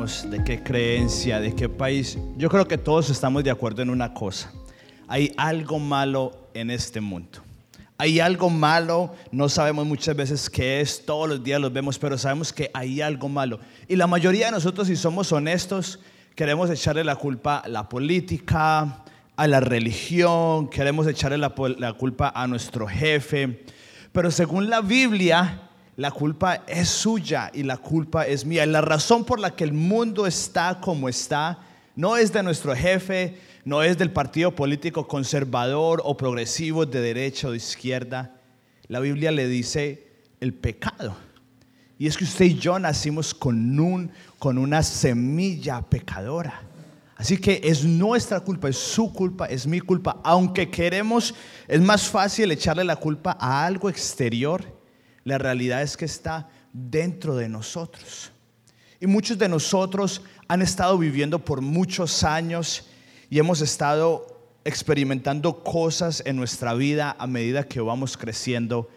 de qué creencia, de qué país, yo creo que todos estamos de acuerdo en una cosa. Hay algo malo en este mundo. Hay algo malo, no sabemos muchas veces qué es, todos los días lo vemos, pero sabemos que hay algo malo. Y la mayoría de nosotros, si somos honestos, queremos echarle la culpa a la política, a la religión, queremos echarle la culpa a nuestro jefe. Pero según la Biblia, la culpa es suya y la culpa es mía. Y la razón por la que el mundo está como está no es de nuestro jefe, no es del partido político conservador o progresivo de derecha o de izquierda. La Biblia le dice el pecado. Y es que usted y yo nacimos con, un, con una semilla pecadora. Así que es nuestra culpa, es su culpa, es mi culpa. Aunque queremos, es más fácil echarle la culpa a algo exterior. La realidad es que está dentro de nosotros. Y muchos de nosotros han estado viviendo por muchos años y hemos estado experimentando cosas en nuestra vida a medida que vamos creciendo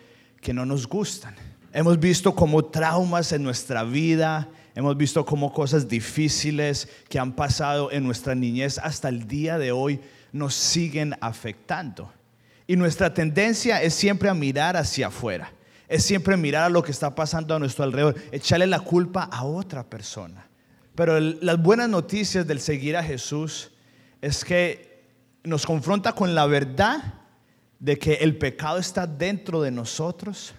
que no nos gustan. Hemos visto como traumas en nuestra vida, hemos visto como cosas difíciles que han pasado en nuestra niñez hasta el día de hoy nos siguen afectando. Y nuestra tendencia es siempre a mirar hacia afuera, es siempre mirar a lo que está pasando a nuestro alrededor, echarle la culpa a otra persona. Pero las buenas noticias del seguir a Jesús es que nos confronta con la verdad de que el pecado está dentro de nosotros,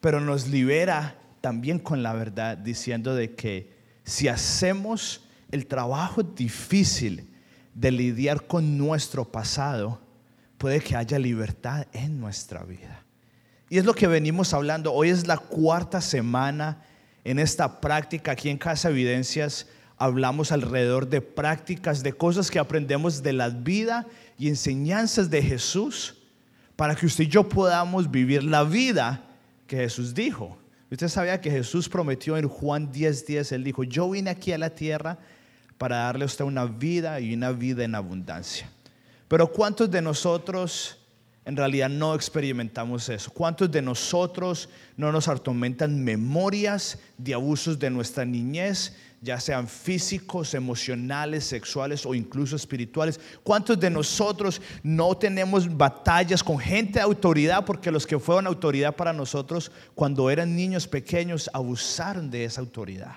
pero nos libera también con la verdad diciendo de que si hacemos el trabajo difícil de lidiar con nuestro pasado, puede que haya libertad en nuestra vida. Y es lo que venimos hablando. Hoy es la cuarta semana en esta práctica aquí en Casa Evidencias hablamos alrededor de prácticas, de cosas que aprendemos de la vida y enseñanzas de Jesús para que usted y yo podamos vivir la vida que Jesús dijo. Usted sabía que Jesús prometió en Juan 10:10, 10, él dijo, yo vine aquí a la tierra para darle a usted una vida y una vida en abundancia. Pero ¿cuántos de nosotros en realidad no experimentamos eso? ¿Cuántos de nosotros no nos atormentan memorias de abusos de nuestra niñez, ya sean físicos, emocionales, sexuales o incluso espirituales. ¿Cuántos de nosotros no tenemos batallas con gente de autoridad porque los que fueron autoridad para nosotros cuando eran niños pequeños abusaron de esa autoridad?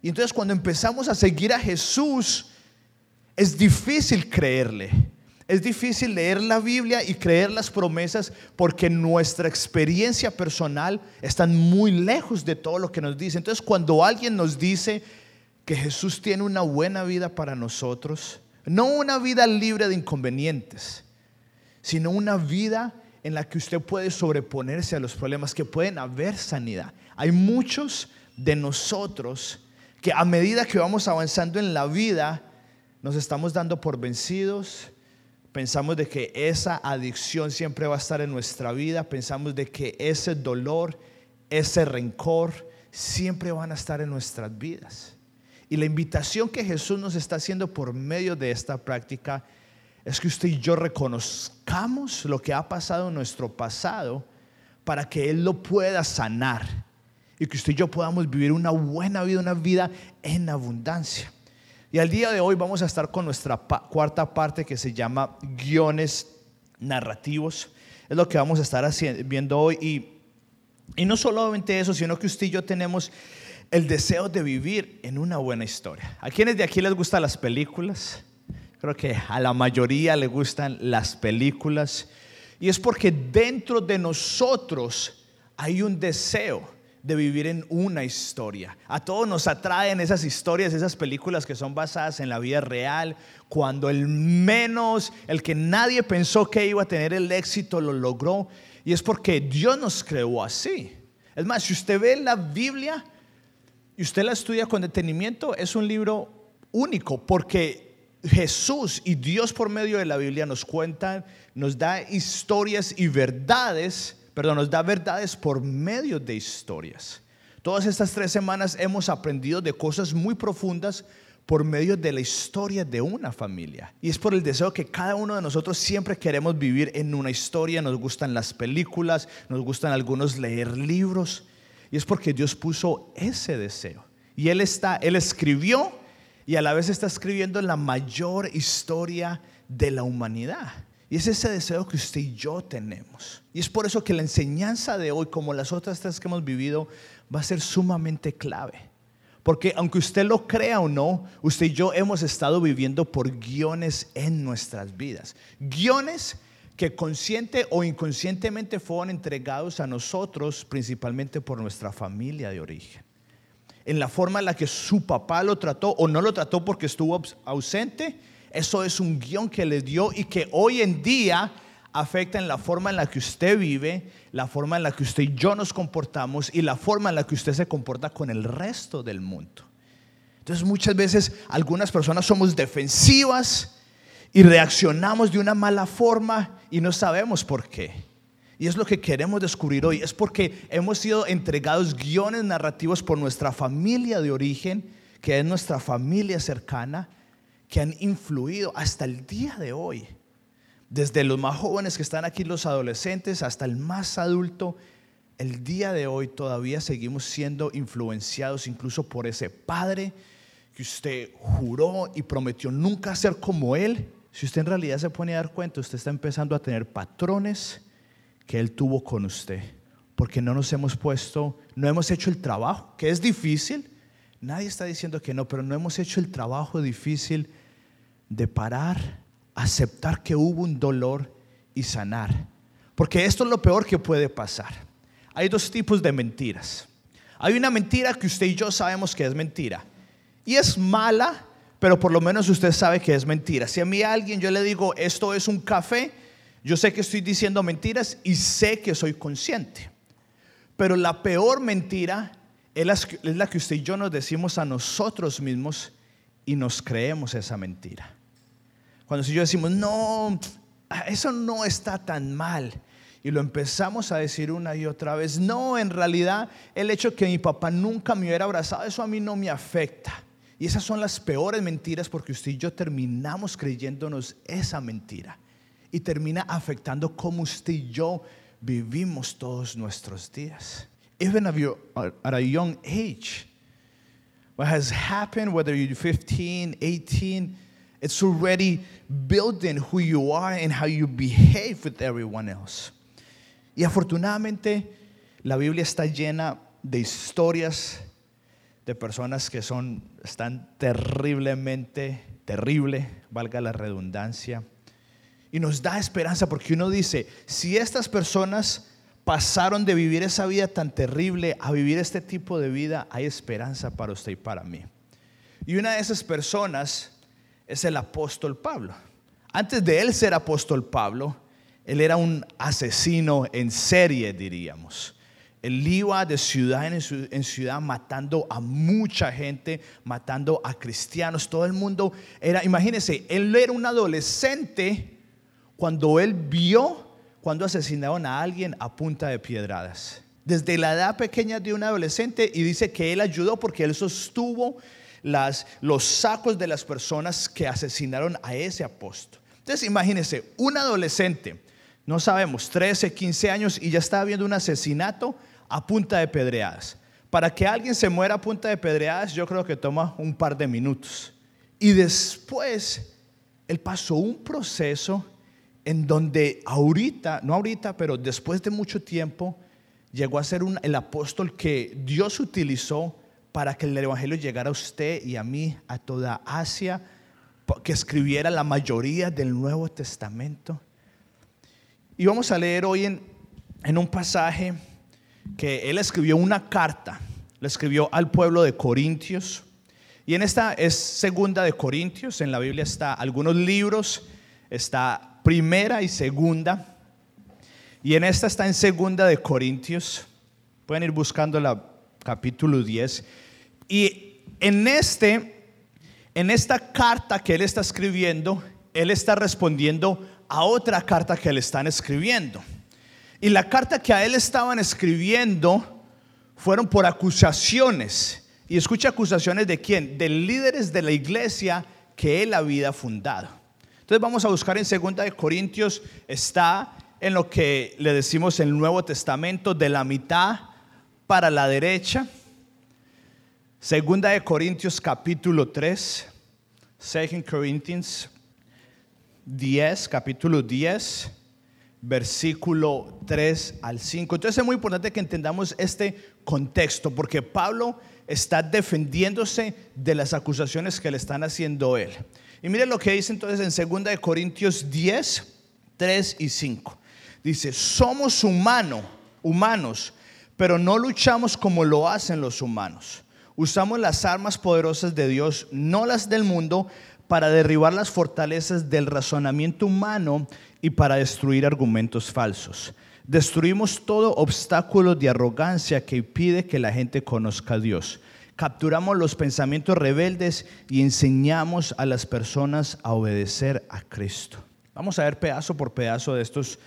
Y entonces cuando empezamos a seguir a Jesús, es difícil creerle. Es difícil leer la Biblia y creer las promesas porque nuestra experiencia personal está muy lejos de todo lo que nos dice. Entonces, cuando alguien nos dice que Jesús tiene una buena vida para nosotros, no una vida libre de inconvenientes, sino una vida en la que usted puede sobreponerse a los problemas, que pueden haber sanidad. Hay muchos de nosotros que a medida que vamos avanzando en la vida, nos estamos dando por vencidos, Pensamos de que esa adicción siempre va a estar en nuestra vida. Pensamos de que ese dolor, ese rencor, siempre van a estar en nuestras vidas. Y la invitación que Jesús nos está haciendo por medio de esta práctica es que usted y yo reconozcamos lo que ha pasado en nuestro pasado para que Él lo pueda sanar y que usted y yo podamos vivir una buena vida, una vida en abundancia. Y al día de hoy vamos a estar con nuestra cuarta parte que se llama guiones narrativos. Es lo que vamos a estar viendo hoy. Y, y no solamente eso, sino que usted y yo tenemos el deseo de vivir en una buena historia. ¿A quienes de aquí les gustan las películas? Creo que a la mayoría le gustan las películas. Y es porque dentro de nosotros hay un deseo de vivir en una historia. A todos nos atraen esas historias, esas películas que son basadas en la vida real, cuando el menos, el que nadie pensó que iba a tener el éxito, lo logró. Y es porque Dios nos creó así. Es más, si usted ve la Biblia y usted la estudia con detenimiento, es un libro único, porque Jesús y Dios por medio de la Biblia nos cuentan, nos da historias y verdades perdón, nos da verdades por medio de historias. Todas estas tres semanas hemos aprendido de cosas muy profundas por medio de la historia de una familia. Y es por el deseo que cada uno de nosotros siempre queremos vivir en una historia. Nos gustan las películas, nos gustan algunos leer libros. Y es porque Dios puso ese deseo. Y él está, él escribió y a la vez está escribiendo la mayor historia de la humanidad. Y es ese deseo que usted y yo tenemos. Y es por eso que la enseñanza de hoy, como las otras tres que hemos vivido, va a ser sumamente clave. Porque aunque usted lo crea o no, usted y yo hemos estado viviendo por guiones en nuestras vidas. Guiones que consciente o inconscientemente fueron entregados a nosotros principalmente por nuestra familia de origen. En la forma en la que su papá lo trató o no lo trató porque estuvo ausente, eso es un guion que le dio y que hoy en día afecta en la forma en la que usted vive, la forma en la que usted y yo nos comportamos y la forma en la que usted se comporta con el resto del mundo. Entonces muchas veces algunas personas somos defensivas y reaccionamos de una mala forma y no sabemos por qué. Y es lo que queremos descubrir hoy. Es porque hemos sido entregados guiones narrativos por nuestra familia de origen, que es nuestra familia cercana, que han influido hasta el día de hoy. Desde los más jóvenes que están aquí, los adolescentes, hasta el más adulto, el día de hoy todavía seguimos siendo influenciados incluso por ese padre que usted juró y prometió nunca ser como él. Si usted en realidad se pone a dar cuenta, usted está empezando a tener patrones que él tuvo con usted, porque no nos hemos puesto, no hemos hecho el trabajo, que es difícil. Nadie está diciendo que no, pero no hemos hecho el trabajo difícil de parar aceptar que hubo un dolor y sanar. Porque esto es lo peor que puede pasar. Hay dos tipos de mentiras. Hay una mentira que usted y yo sabemos que es mentira. Y es mala, pero por lo menos usted sabe que es mentira. Si a mí alguien yo le digo, esto es un café, yo sé que estoy diciendo mentiras y sé que soy consciente. Pero la peor mentira es la que usted y yo nos decimos a nosotros mismos y nos creemos esa mentira. Cuando si yo decimos, no, eso no está tan mal. Y lo empezamos a decir una y otra vez. No, en realidad el hecho que mi papá nunca me hubiera abrazado, eso a mí no me afecta. Y esas son las peores mentiras porque usted y yo terminamos creyéndonos esa mentira. Y termina afectando cómo usted y yo vivimos todos nuestros días. Even at a young age, what has happened, whether you're 15, 18, It's already building who you are and how you behave with everyone else. Y afortunadamente la Biblia está llena de historias de personas que son están terriblemente terrible, valga la redundancia. Y nos da esperanza porque uno dice, si estas personas pasaron de vivir esa vida tan terrible a vivir este tipo de vida, hay esperanza para usted y para mí. Y una de esas personas es el apóstol Pablo. Antes de él ser apóstol Pablo, él era un asesino en serie, diríamos. Él iba de ciudad en ciudad matando a mucha gente, matando a cristianos. Todo el mundo era, imagínense, él era un adolescente cuando él vio cuando asesinaron a alguien a punta de piedradas. Desde la edad pequeña de un adolescente y dice que él ayudó porque él sostuvo las, los sacos de las personas que asesinaron a ese apóstol. Entonces imagínense, un adolescente, no sabemos, 13, 15 años y ya está viendo un asesinato a punta de pedreadas. Para que alguien se muera a punta de pedreadas, yo creo que toma un par de minutos. Y después, él pasó un proceso en donde ahorita, no ahorita, pero después de mucho tiempo, llegó a ser un, el apóstol que Dios utilizó para que el Evangelio llegara a usted y a mí, a toda Asia, que escribiera la mayoría del Nuevo Testamento. Y vamos a leer hoy en, un pasaje que él escribió una carta, le escribió al pueblo de Corintios. Y en esta es segunda de Corintios, en la Biblia está algunos libros, está primera y segunda. Y en esta está en segunda de Corintios. Pueden ir buscando la capítulo 10. Y en, este, en esta carta que él está escribiendo, él está respondiendo a otra carta que le están escribiendo. Y la carta que a él estaban escribiendo fueron por acusaciones. Y escucha acusaciones de quién? De líderes de la iglesia que él había fundado. Entonces vamos a buscar en 2 de Corintios, está en lo que le decimos en el Nuevo Testamento, de la mitad para la derecha. Segunda de Corintios capítulo 3. Second Corinthians 10, capítulo 10, versículo 3 al 5. Entonces es muy importante que entendamos este contexto, porque Pablo está defendiéndose de las acusaciones que le están haciendo él. Y mire lo que dice entonces en Segunda de Corintios 10, 3 y 5. Dice, somos humanos, humanos, pero no luchamos como lo hacen los humanos. Usamos las armas poderosas de Dios, no las del mundo, para derribar las fortalezas del razonamiento humano y para destruir argumentos falsos. Destruimos todo obstáculo de arrogancia que impide que la gente conozca a Dios. Capturamos los pensamientos rebeldes y enseñamos a las personas a obedecer a Cristo. Vamos a ver pedazo por pedazo de estos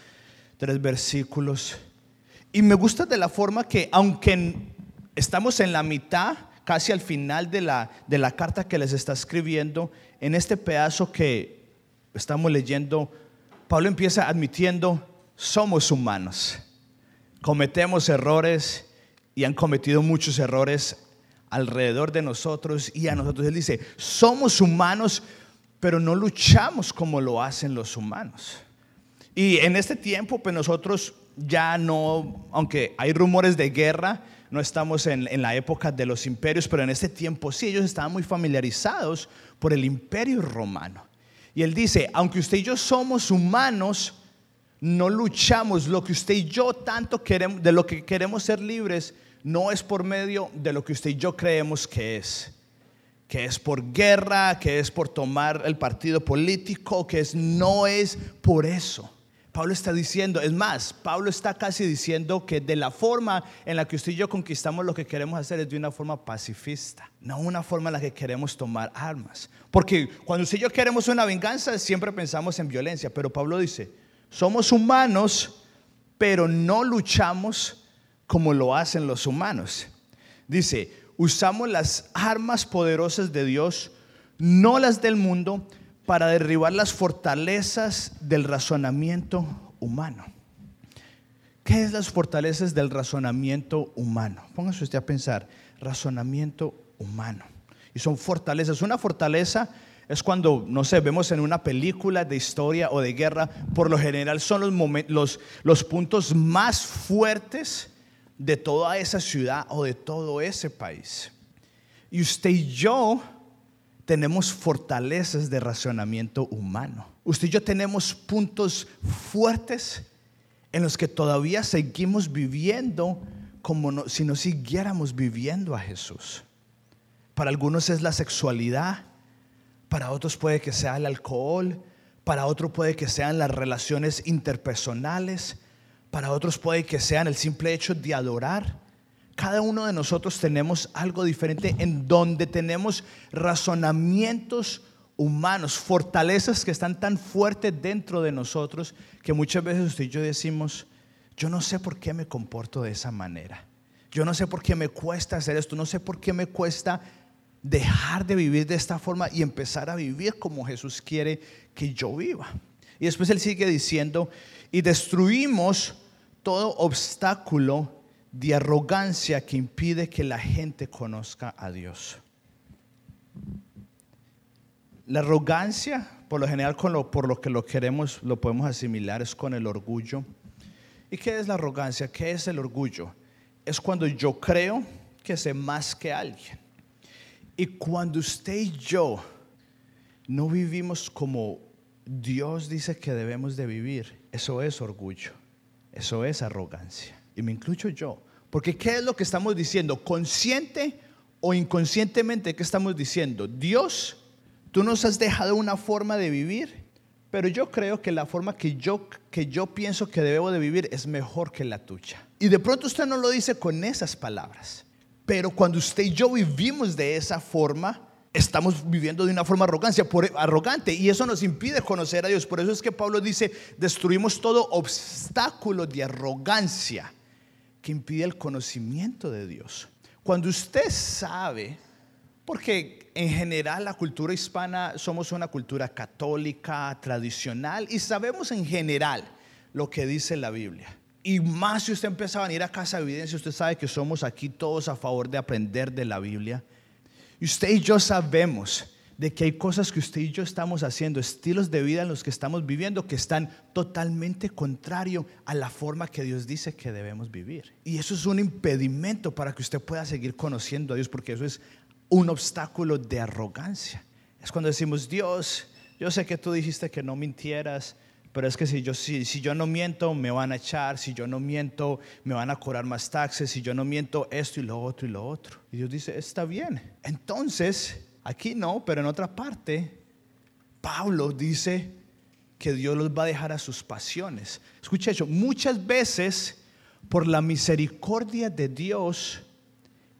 tres versículos. Y me gusta de la forma que, aunque estamos en la mitad, casi al final de la, de la carta que les está escribiendo, en este pedazo que estamos leyendo, Pablo empieza admitiendo, somos humanos, cometemos errores y han cometido muchos errores alrededor de nosotros y a nosotros. Él dice, somos humanos, pero no luchamos como lo hacen los humanos. Y en este tiempo, pues nosotros ya no, aunque hay rumores de guerra, no estamos en, la época de los imperios, pero en este tiempo sí, ellos estaban muy familiarizados por el imperio romano. Y él dice, aunque usted y yo somos humanos, no luchamos lo que usted y yo tanto queremos, de lo que queremos ser libres, no es por medio de lo que usted y yo creemos que es que es por guerra, que es por tomar el partido político, que es no es por eso. Pablo está diciendo, es más, Pablo está casi diciendo que de la forma en la que usted y yo conquistamos lo que queremos hacer es de una forma pacifista, no una forma en la que queremos tomar armas. Porque cuando usted y yo queremos una venganza, siempre pensamos en violencia, pero Pablo dice, somos humanos, pero no luchamos como lo hacen los humanos. Dice, usamos las armas poderosas de Dios, no las del mundo, para derribar las fortalezas del razonamiento humano. ¿Qué es las fortalezas del razonamiento humano? Póngase usted a pensar, razonamiento humano. Y son fortalezas. Una fortaleza es cuando, no sé, vemos en una película de historia o de guerra, por lo general son los, los, los puntos más fuertes de toda esa ciudad o de todo ese país. Y usted y yo tenemos fortalezas de razonamiento humano. Usted y yo tenemos puntos fuertes en los que todavía seguimos viviendo como si no siguiéramos viviendo a Jesús. Para algunos es la sexualidad, para otros puede que sea el alcohol, para otros puede que sean las relaciones interpersonales, para otros puede que sean el simple hecho de adorar. Cada uno de nosotros tenemos algo diferente en donde tenemos razonamientos humanos, fortalezas que están tan fuertes dentro de nosotros que muchas veces usted y yo decimos, yo no sé por qué me comporto de esa manera. Yo no sé por qué me cuesta hacer esto, no sé por qué me cuesta dejar de vivir de esta forma y empezar a vivir como Jesús quiere que yo viva. Y después él sigue diciendo, y destruimos todo obstáculo de arrogancia que impide que la gente conozca a Dios. La arrogancia, por lo general, con lo, por lo que lo queremos, lo podemos asimilar, es con el orgullo. ¿Y qué es la arrogancia? ¿Qué es el orgullo? Es cuando yo creo que sé más que alguien. Y cuando usted y yo no vivimos como Dios dice que debemos de vivir, eso es orgullo. Eso es arrogancia. Y me incluyo yo. Porque ¿qué es lo que estamos diciendo? Consciente o inconscientemente, ¿qué estamos diciendo? Dios, tú nos has dejado una forma de vivir, pero yo creo que la forma que yo, que yo pienso que debo de vivir es mejor que la tuya. Y de pronto usted no lo dice con esas palabras, pero cuando usted y yo vivimos de esa forma, estamos viviendo de una forma arrogancia, arrogante y eso nos impide conocer a Dios. Por eso es que Pablo dice, destruimos todo obstáculo de arrogancia que impide el conocimiento de Dios. Cuando usted sabe, porque en general la cultura hispana somos una cultura católica, tradicional y sabemos en general lo que dice la Biblia. Y más si usted empieza a venir a casa de evidencia, usted sabe que somos aquí todos a favor de aprender de la Biblia Y usted y yo sabemos de que hay cosas que usted y yo estamos haciendo, estilos de vida en los que estamos viviendo que están totalmente contrario a la forma que Dios dice que debemos vivir. Y eso es un impedimento para que usted pueda seguir conociendo a Dios, porque eso es un obstáculo de arrogancia. Es cuando decimos, Dios, yo sé que tú dijiste que no mintieras, pero es que si yo, si, si yo no miento, me van a echar, si yo no miento, me van a cobrar más taxes, si yo no miento, esto y lo otro y lo otro. Y Dios dice, está bien. Entonces, aquí no, pero en otra parte, Pablo dice que Dios los va a dejar a sus pasiones. Escucha eso, muchas veces, por la misericordia de Dios,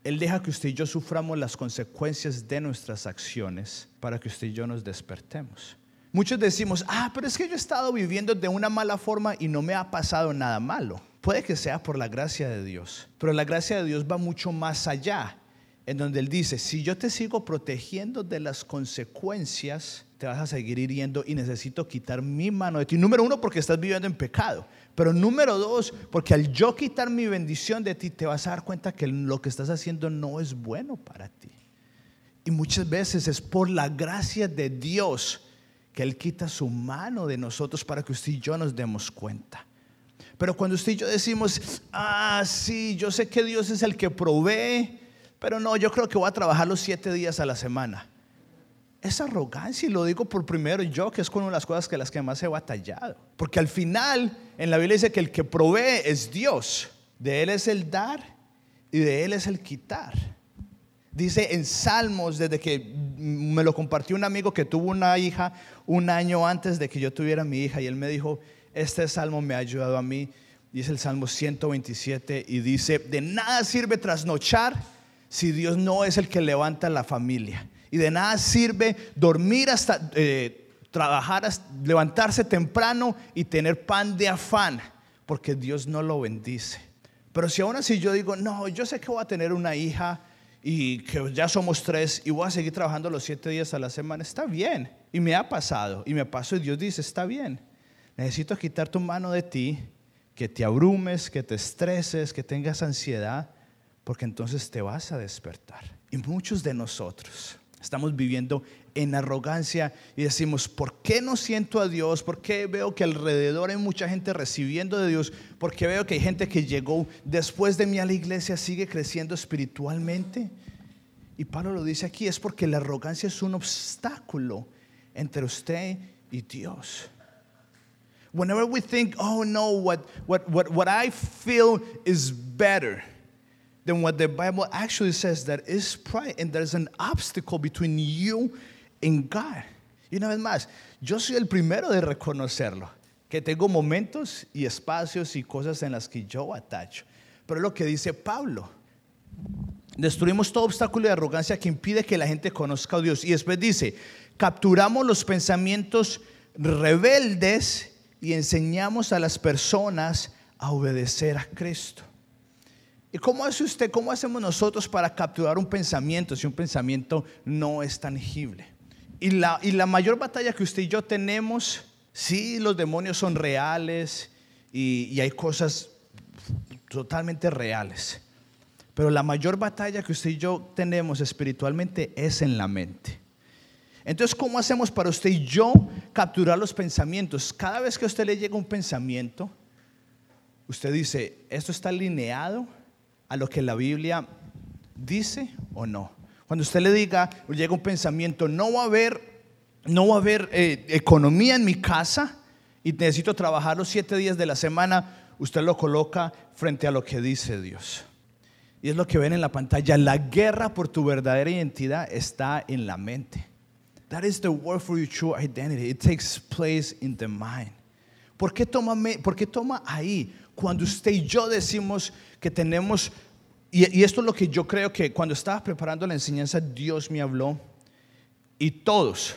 Él deja que usted y yo suframos las consecuencias de nuestras acciones para que usted y yo nos despertemos. Muchos decimos, ah, pero es que yo he estado viviendo de una mala forma y no me ha pasado nada malo. Puede que sea por la gracia de Dios, pero la gracia de Dios va mucho más allá, en donde Él dice, si yo te sigo protegiendo de las consecuencias, te vas a seguir hiriendo y necesito quitar mi mano de ti. Número uno, porque estás viviendo en pecado. Pero número dos, porque al yo quitar mi bendición de ti, te vas a dar cuenta que lo que estás haciendo no es bueno para ti. Y muchas veces es por la gracia de Dios que Él quita su mano de nosotros para que usted y yo nos demos cuenta. Pero cuando usted y yo decimos, ah, sí, yo sé que Dios es el que provee, pero no, yo creo que voy a trabajar los siete días a la semana. Es arrogancia y lo digo por primero yo, que es una de las cosas que las que más he batallado. Porque al final, en la Biblia dice que el que provee es Dios. De Él es el dar y de Él es el quitar. Dice en Salmos, desde que me lo compartió un amigo que tuvo una hija un año antes de que yo tuviera mi hija, y él me dijo, este salmo me ha ayudado a mí. Dice el Salmo 127 y dice, de nada sirve trasnochar si Dios no es el que levanta la familia. Y de nada sirve dormir hasta, eh, trabajar, levantarse temprano y tener pan de afán, porque Dios no lo bendice. Pero si aún así yo digo, no, yo sé que voy a tener una hija, y que ya somos tres y voy a seguir trabajando los siete días a la semana, está bien. Y me ha pasado, y me pasó y Dios dice, está bien. Necesito quitar tu mano de ti, que te abrumes, que te estreses, que tengas ansiedad, porque entonces te vas a despertar. Y muchos de nosotros estamos viviendo en arrogancia y decimos, ¿por qué no siento a Dios? ¿Por qué veo que alrededor hay mucha gente recibiendo de Dios? ¿Por qué veo que hay gente que llegó después de mí a la iglesia, sigue creciendo espiritualmente? Y Pablo lo dice aquí, es porque la arrogancia es un obstáculo entre usted y Dios. Whenever we think, oh no, what, what, what, what I feel is better than what the Bible actually says, that is pride, and there's an obstacle between you en God. Y una vez más, yo soy el primero de reconocerlo, que tengo momentos y espacios y cosas en las que yo atacho. Pero es lo que dice Pablo. Destruimos todo obstáculo de arrogancia que impide que la gente conozca a Dios. Y después dice, capturamos los pensamientos rebeldes y enseñamos a las personas a obedecer a Cristo. ¿Y cómo hace usted, cómo hacemos nosotros para capturar un pensamiento si un pensamiento no es tangible? Y la, y la mayor batalla que usted y yo tenemos, sí, los demonios son reales y, y hay cosas totalmente reales. Pero la mayor batalla que usted y yo tenemos espiritualmente es en la mente. Entonces, ¿cómo hacemos para usted y yo capturar los pensamientos? Cada vez que a usted le llega un pensamiento, usted dice, ¿esto está alineado a lo que la Biblia dice o no? Cuando usted le diga, llega un pensamiento, no va a haber, no va a haber eh, economía en mi casa y necesito trabajar los siete días de la semana, usted lo coloca frente a lo que dice Dios. Y es lo que ven en la pantalla. La guerra por tu verdadera identidad está en la mente. That is the word for your true identity. It takes place in the mind. ¿Por qué toma, por qué toma ahí? Cuando usted y yo decimos que tenemos y, esto es lo que yo creo que cuando estaba preparando la enseñanza, Dios me habló. Y todos,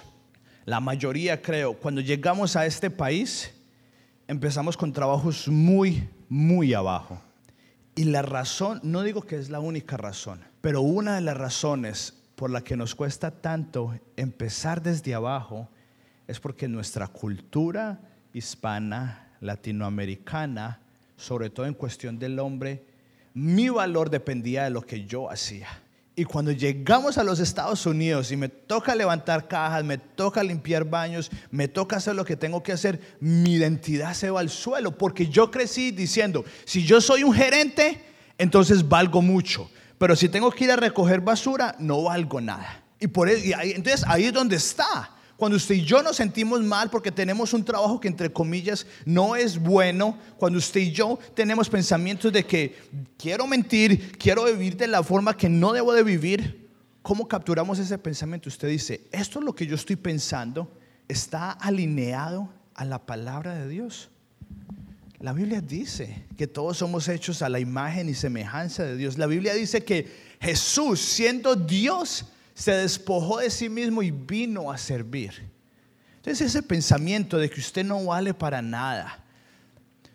la mayoría creo, cuando llegamos a este país, empezamos con trabajos muy, muy abajo. Y la razón, no digo que es la única razón, pero una de las razones por la que nos cuesta tanto empezar desde abajo es porque nuestra cultura hispana, latinoamericana, sobre todo en cuestión del hombre, mi valor dependía de lo que yo hacía. Y cuando llegamos a los Estados Unidos y me toca levantar cajas, me toca limpiar baños, me toca hacer lo que tengo que hacer, mi identidad se va al suelo. Porque yo crecí diciendo, si yo soy un gerente, entonces valgo mucho. Pero si tengo que ir a recoger basura, no valgo nada. Y por eso, entonces ahí es donde está. Cuando usted y yo nos sentimos mal porque tenemos un trabajo que entre comillas no es bueno, cuando usted y yo tenemos pensamientos de que quiero mentir, quiero vivir de la forma que no debo de vivir, ¿cómo capturamos ese pensamiento? Usted dice, esto es lo que yo estoy pensando, está alineado a la palabra de Dios. La Biblia dice que todos somos hechos a la imagen y semejanza de Dios. La Biblia dice que Jesús, siendo Dios, se despojó de sí mismo y vino a servir. Entonces ese pensamiento de que usted no vale para nada,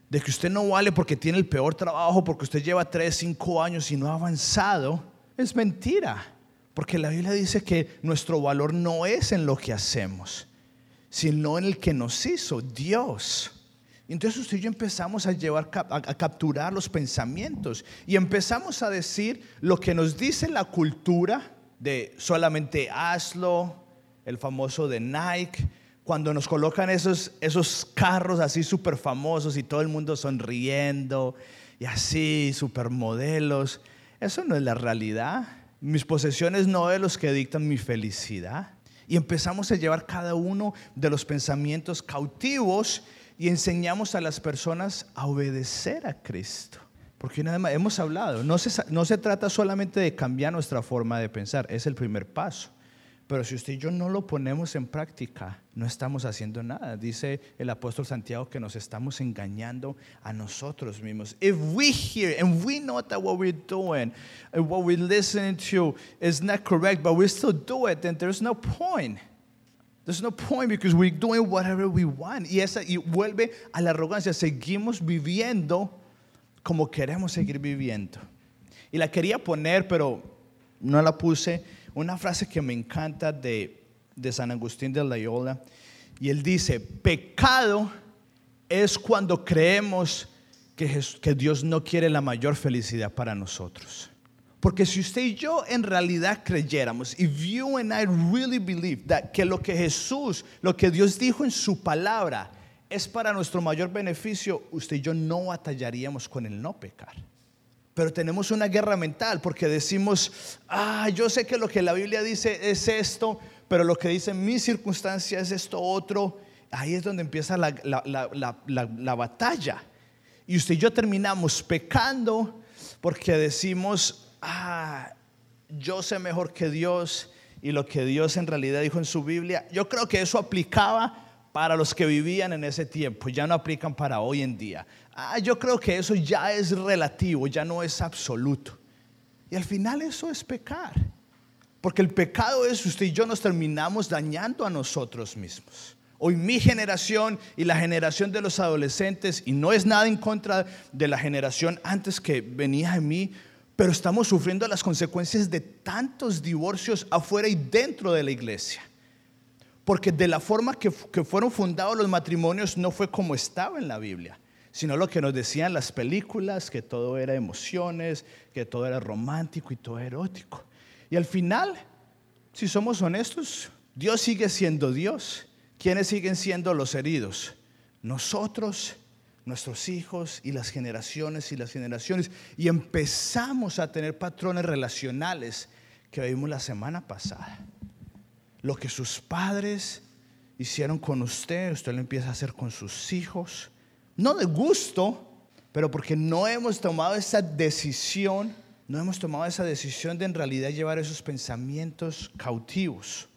de que usted no vale porque tiene el peor trabajo, porque usted lleva 3, 5 años y no ha avanzado, es mentira. Porque la Biblia dice que nuestro valor no es en lo que hacemos, sino en el que nos hizo, Dios. Entonces usted y yo empezamos a llevar a capturar los pensamientos y empezamos a decir lo que nos dice la cultura, de solamente hazlo, el famoso de Nike, cuando nos colocan esos, esos carros así súper famosos y todo el mundo sonriendo y así, súper modelos, eso no es la realidad. Mis posesiones no es los que dictan mi felicidad. Y empezamos a llevar cada uno de los pensamientos cautivos y enseñamos a las personas a obedecer a Cristo. Porque nada más hemos hablado, no se, no se trata solamente de cambiar nuestra forma de pensar, es el primer paso. Pero si usted y yo no lo ponemos en práctica, no estamos haciendo nada. Dice el apóstol Santiago que nos estamos engañando a nosotros mismos. If we hear and we know that what we're doing and what we're listening to is not correct, but we still do it, then there's no point. There's no point because we're doing whatever we want. Y, esa, y vuelve a la arrogancia. Seguimos viviendo como queremos seguir viviendo. Y la quería poner, pero no la puse. Una frase que me encanta de, de San Agustín de Loyola. Y él dice, pecado es cuando creemos que, que Dios no quiere la mayor felicidad para nosotros. Porque si usted y yo en realidad creyéramos, if you and I really believe that que lo que Jesús, lo que Dios dijo en su palabra es para nuestro mayor beneficio, usted y yo no batallaríamos con el no pecar. Pero tenemos una guerra mental porque decimos, ah, yo sé que lo que la Biblia dice es esto, pero lo que dice mi circunstancia es esto otro. Ahí es donde empieza la, la batalla. Y usted y yo terminamos pecando porque decimos, ah, yo sé mejor que Dios y lo que Dios en realidad dijo en su Biblia. Yo creo que eso aplicaba para los que vivían en ese tiempo, ya no aplican para hoy en día. Ah, yo creo que eso ya es relativo, ya no es absoluto. Y al final eso es pecar. Porque el pecado es usted y yo nos terminamos dañando a nosotros mismos. Hoy mi generación y la generación de los adolescentes, y no es nada en contra de la generación antes que venía de mí, pero estamos sufriendo las consecuencias de tantos divorcios afuera y dentro de la iglesia. Porque de la forma que, fueron fundados los matrimonios no fue como estaba en la Biblia, sino lo que nos decían las películas, que todo era emociones, que todo era romántico y todo erótico. Y al final, si somos honestos, Dios sigue siendo Dios. ¿Quiénes siguen siendo los heridos? Nosotros, nuestros hijos y las generaciones y las generaciones. Y empezamos a tener patrones relacionales que vimos la semana pasada. Lo que sus padres hicieron con usted, usted lo empieza a hacer con sus hijos. No de gusto, pero porque no hemos tomado esa decisión, no hemos tomado esa decisión de en realidad llevar esos pensamientos cautivos.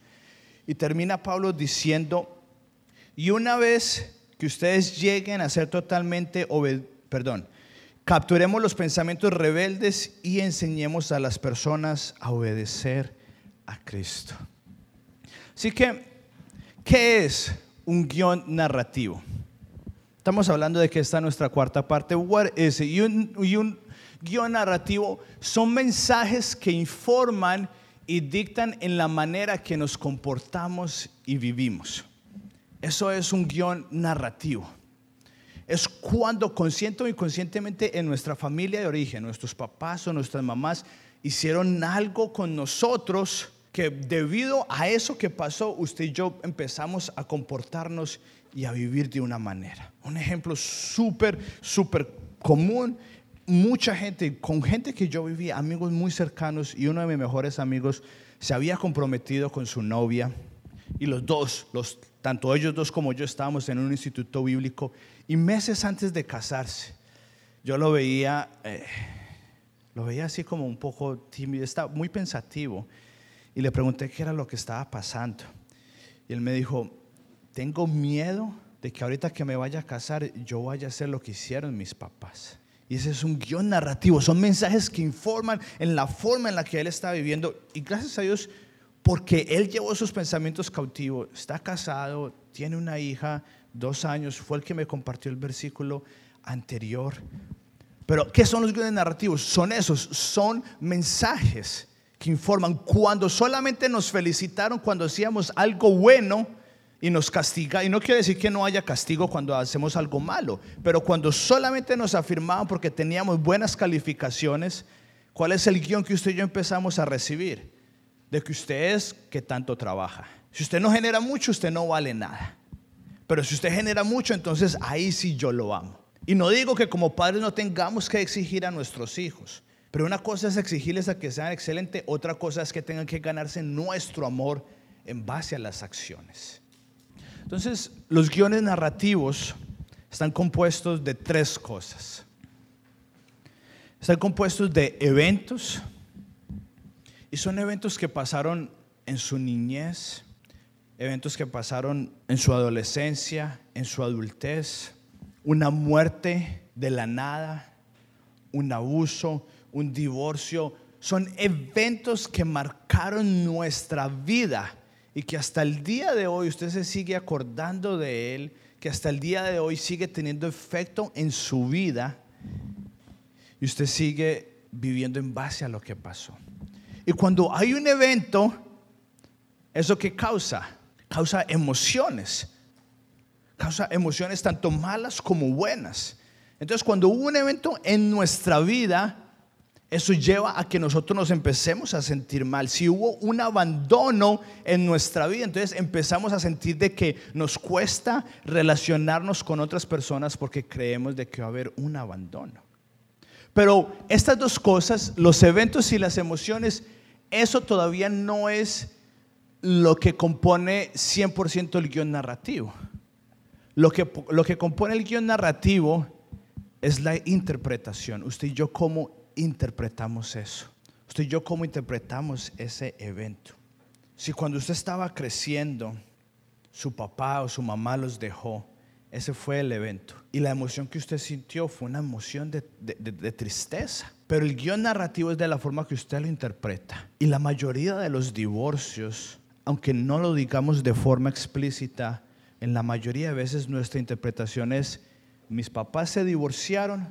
Y termina Pablo diciendo, y una vez que ustedes lleguen a ser totalmente, perdón, capturemos los pensamientos rebeldes y enseñemos a las personas a obedecer a Cristo. Así que, ¿qué es un guion narrativo? Estamos hablando de que está nuestra cuarta parte. What is un, y un guion narrativo son mensajes que informan y dictan en la manera que nos comportamos y vivimos. Eso es un guion narrativo. Es cuando consciente o inconscientemente en nuestra familia de origen, nuestros papás o nuestras mamás hicieron algo con nosotros que debido a eso que pasó, usted y yo empezamos a comportarnos y a vivir de una manera. Un ejemplo súper, súper común. Mucha gente, con gente que yo vivía, amigos muy cercanos, y uno de mis mejores amigos se había comprometido con su novia, y los dos, los, tanto ellos dos como yo, estábamos en un instituto bíblico, y meses antes de casarse, yo lo veía, eh, lo veía así como un poco tímido, estaba muy pensativo, y le pregunté qué era lo que estaba pasando. Y él me dijo, tengo miedo de que ahorita que me vaya a casar yo vaya a hacer lo que hicieron mis papás. Y ese es un guion narrativo, son mensajes que informan en la forma en la que él está viviendo. Y gracias a Dios, porque él llevó sus pensamientos cautivos, está casado, tiene una hija, dos años, fue el que me compartió el versículo anterior. Pero, ¿qué son los guiones narrativos? Son esos, son mensajes que informan. Cuando solamente nos felicitaron cuando hacíamos algo bueno, y nos castiga. Y no quiere decir que no haya castigo cuando hacemos algo malo, pero cuando solamente nos afirmaban porque teníamos buenas calificaciones, ¿cuál es el guion que usted y yo empezamos a recibir? De que usted es que tanto trabaja. Si usted no genera mucho, usted no vale nada. Pero si usted genera mucho, entonces ahí sí yo lo amo. Y no digo que como padres no tengamos que exigir a nuestros hijos, pero una cosa es exigirles a que sean excelentes, otra cosa es que tengan que ganarse nuestro amor en base a las acciones. Entonces, los guiones narrativos están compuestos de tres cosas. Están compuestos de eventos, y son eventos que pasaron en su niñez, eventos que pasaron en su adolescencia, en su adultez, una muerte de la nada, un abuso, un divorcio. Son eventos que marcaron nuestra vida y que hasta el día de hoy usted se sigue acordando de él, que hasta el día de hoy sigue teniendo efecto en su vida y usted sigue viviendo en base a lo que pasó. Y cuando hay un evento, ¿eso qué causa? Causa emociones. Causa emociones tanto malas como buenas. Entonces, cuando hubo un evento en nuestra vida, eso lleva a que nosotros nos empecemos a sentir mal. Si hubo un abandono en nuestra vida, entonces empezamos a sentir de que nos cuesta relacionarnos con otras personas porque creemos de que va a haber un abandono. Pero estas dos cosas, los eventos y las emociones, eso todavía no es lo que compone 100% el guion narrativo. Lo que, lo que compone el guion narrativo es la interpretación. Usted y yo como interpretamos eso? Usted y yo, ¿cómo interpretamos ese evento? Si cuando usted estaba creciendo, su papá o su mamá los dejó, ese fue el evento. Y la emoción que usted sintió fue una emoción de, de, tristeza. Pero el guion narrativo es de la forma que usted lo interpreta. Y la mayoría de los divorcios, aunque no lo digamos de forma explícita, en la mayoría de veces nuestra interpretación es, mis papás se divorciaron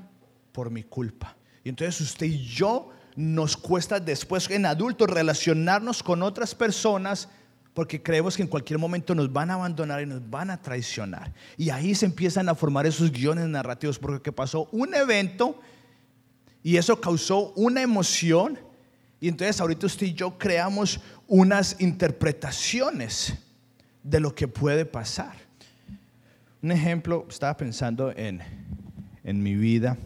por mi culpa. Y entonces usted y yo nos cuesta después en adultos relacionarnos con otras personas porque creemos que en cualquier momento nos van a abandonar y nos van a traicionar. Y ahí se empiezan a formar esos guiones narrativos porque pasó un evento y eso causó una emoción y entonces ahorita usted y yo creamos unas interpretaciones de lo que puede pasar. Un ejemplo, estaba pensando en, en mi vida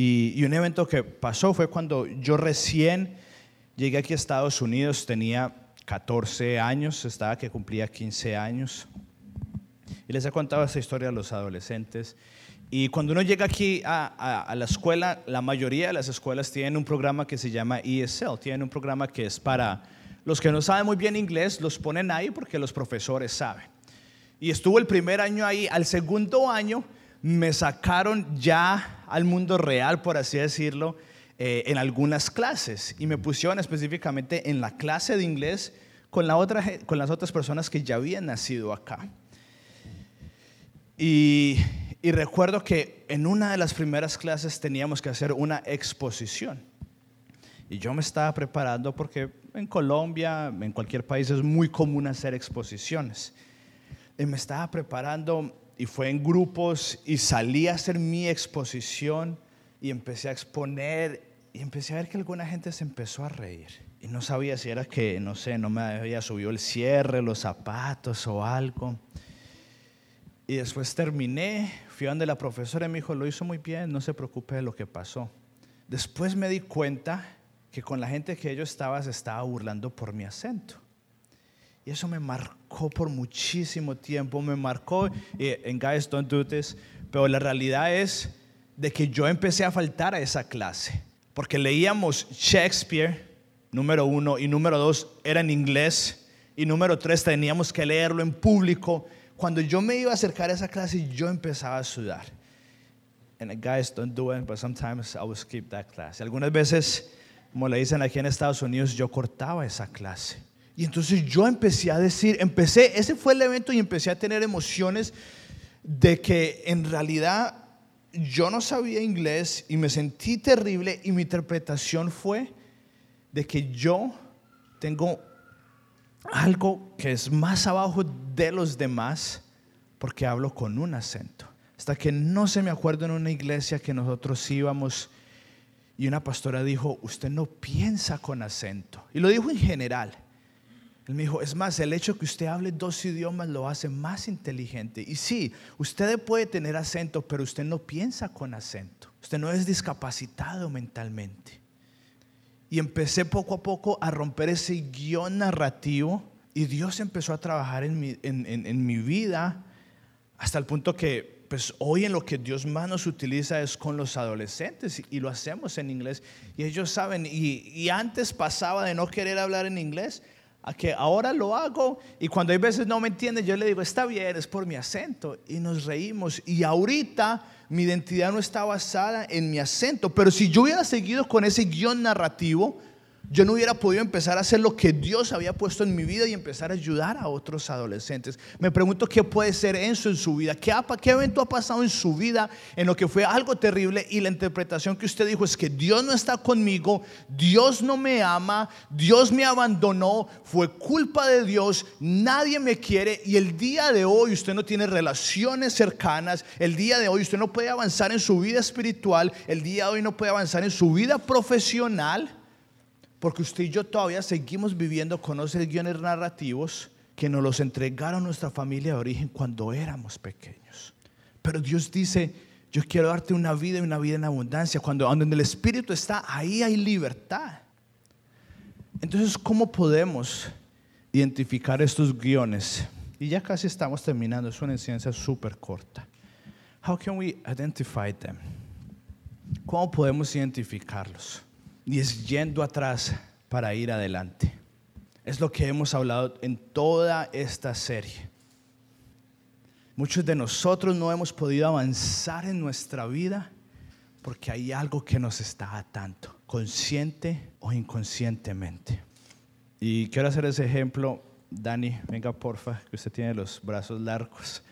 y, un evento que pasó fue cuando yo recién llegué aquí a Estados Unidos, tenía 14 años, estaba que cumplía 15 años. Y les he contado esta historia a los adolescentes. Y cuando uno llega aquí a, a, la escuela, la mayoría de las escuelas tienen un programa que se llama ESL, tienen un programa que es para los que no saben muy bien inglés, los ponen ahí porque los profesores saben. Y estuvo el primer año ahí, al segundo año me sacaron ya al mundo real, por así decirlo, eh, en algunas clases y me pusieron específicamente en la clase de inglés con, las otras personas que ya habían nacido acá. Y recuerdo que en una de las primeras clases teníamos que hacer una exposición. Y yo me estaba preparando porque en Colombia, en cualquier país es muy común hacer exposiciones. Y me estaba preparando y fue en grupos y salí a hacer mi exposición y empecé a exponer y empecé a ver que alguna gente se empezó a reír. Y no sabía si era que, no sé, no me había subido el cierre, los zapatos o algo. Y después terminé, fui donde la profesora y me dijo, lo hizo muy bien, no se preocupe de lo que pasó. Después me di cuenta que con la gente que yo estaba se estaba burlando por mi acento. Y eso me marcó por muchísimo tiempo, me marcó, en Guys Don't Do This, pero la realidad es de que yo empecé a faltar a esa clase, porque leíamos Shakespeare, número uno, y número dos era en inglés, y número tres teníamos que leerlo en público. Cuando yo me iba a acercar a esa clase, yo empezaba a sudar. And guys don't do it, but sometimes I would skip that class. Algunas veces, como le dicen aquí en Estados Unidos, yo cortaba esa clase. Y entonces yo empecé a decir, empecé, ese fue el evento y empecé a tener emociones de que en realidad yo no sabía inglés y me sentí terrible y mi interpretación fue de que yo tengo algo que es más abajo de los demás porque hablo con un acento. Hasta que no se me acuerdo en una iglesia que nosotros íbamos y una pastora dijo, usted no piensa con acento. Y lo dijo en general. Él me dijo, es más, el hecho que usted hable dos idiomas lo hace más inteligente. Y sí, usted puede tener acento, pero usted no piensa con acento. Usted no es discapacitado mentalmente. Y empecé poco a poco a romper ese guion narrativo y Dios empezó a trabajar en mi, en, mi vida hasta el punto que pues hoy en lo que Dios más nos utiliza es con los adolescentes y, lo hacemos en inglés y ellos saben y, y antes pasaba de no querer hablar en inglés a que ahora lo hago y cuando hay veces no me entienden, yo le digo, está bien, es por mi acento y nos reímos. Y ahorita mi identidad no está basada en mi acento, pero si yo hubiera seguido con ese guion narrativo, yo no hubiera podido empezar a hacer lo que Dios había puesto en mi vida y empezar a ayudar a otros adolescentes. Me pregunto qué puede ser eso en su vida, qué, qué evento ha pasado en su vida en lo que fue algo terrible y la interpretación que usted dijo es que Dios no está conmigo, Dios no me ama, Dios me abandonó, fue culpa de Dios, nadie me quiere y el día de hoy usted no tiene relaciones cercanas, el día de hoy usted no puede avanzar en su vida espiritual, el día de hoy no puede avanzar en su vida profesional porque usted y yo todavía seguimos viviendo con esos guiones narrativos que nos los entregaron nuestra familia de origen cuando éramos pequeños. Pero Dios dice, yo quiero darte una vida y una vida en abundancia. Cuando donde el Espíritu está, ahí hay libertad. Entonces, ¿cómo podemos identificar estos guiones? Y ya casi estamos terminando, es una enseñanza súper corta. How can we identify them? ¿Cómo podemos identificarlos? Y es yendo atrás para ir adelante. Es lo que hemos hablado en toda esta serie. Muchos de nosotros no hemos podido avanzar en nuestra vida porque hay algo que nos está atando, consciente o inconscientemente. Y quiero hacer ese ejemplo. Dani, venga porfa, que usted tiene los brazos largos.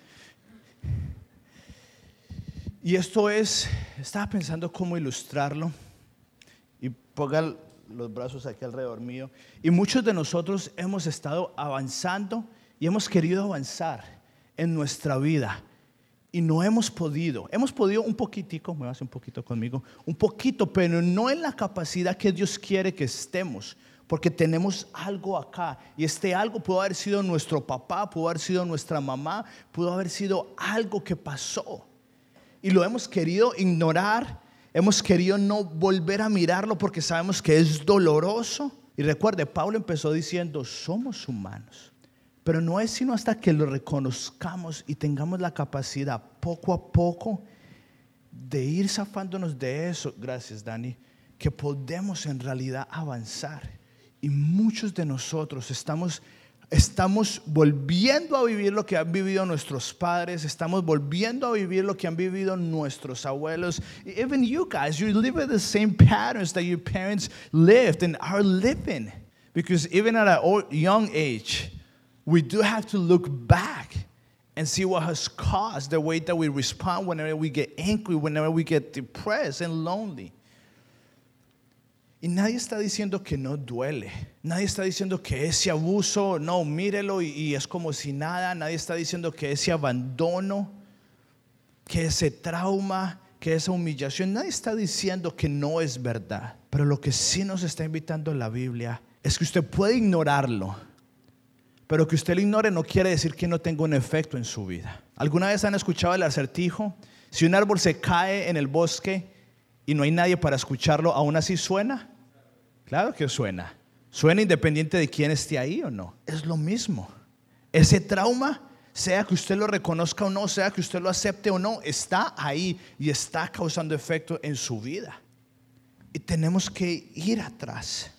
Y esto es, estaba pensando cómo ilustrarlo ponga los brazos aquí alrededor mío. Y muchos de nosotros hemos estado avanzando y hemos querido avanzar en nuestra vida y no hemos podido. Hemos podido un poquitico, me vas un poquito conmigo, un poquito, pero no en la capacidad que Dios quiere que estemos. Porque tenemos algo acá. Y este algo pudo haber sido nuestro papá, pudo haber sido nuestra mamá, pudo haber sido algo que pasó. Y lo hemos querido ignorar Hemos querido no volver a mirarlo porque sabemos que es doloroso. Y recuerde, Pablo empezó diciendo, somos humanos. Pero no es sino hasta que lo reconozcamos y tengamos la capacidad poco a poco de ir zafándonos de eso, gracias Dani, que podemos en realidad avanzar. Y muchos de nosotros estamos Estamos volviendo a vivir lo que han vivido nuestros padres, estamos volviendo a vivir lo que han vivido nuestros abuelos. Even you guys, you live with the same patterns that your parents lived and are living. Because even at a young age, we do have to look back and see what has caused the way that we respond whenever we get angry, whenever we get depressed and lonely. Y nadie está diciendo que no duele. Nadie está diciendo que ese abuso, no, mírelo y, es como si nada. Nadie está diciendo que ese abandono, que ese trauma, que esa humillación. Nadie está diciendo que no es verdad, pero lo que sí nos está invitando la Biblia es que usted puede ignorarlo, pero que usted lo ignore no quiere decir que no tenga un efecto en su vida. ¿Alguna vez han escuchado el acertijo? Si un árbol se cae en el bosque y no hay nadie para escucharlo, ¿aún así suena? Claro que suena. Suena independiente de quién esté ahí o no. Es lo mismo. Ese trauma, sea que usted lo reconozca o no, sea que usted lo acepte o no, está ahí y está causando efecto en su vida. Y tenemos que ir atrás,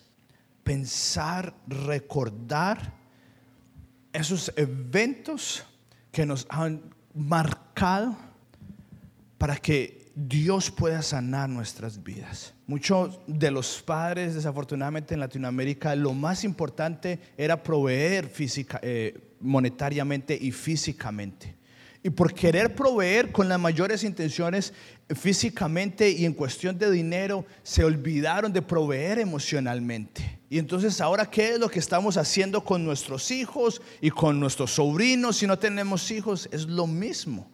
pensar, recordar esos eventos que nos han marcado para que Dios pueda sanar nuestras vidas. Muchos de los padres, desafortunadamente en Latinoamérica, lo más importante era proveer física, eh, monetariamente y físicamente. Y por querer proveer con las mayores intenciones físicamente y en cuestión de dinero, se olvidaron de proveer emocionalmente. Y entonces ahora, ¿qué es lo que estamos haciendo con nuestros hijos y con nuestros sobrinos si no tenemos hijos? Es lo mismo.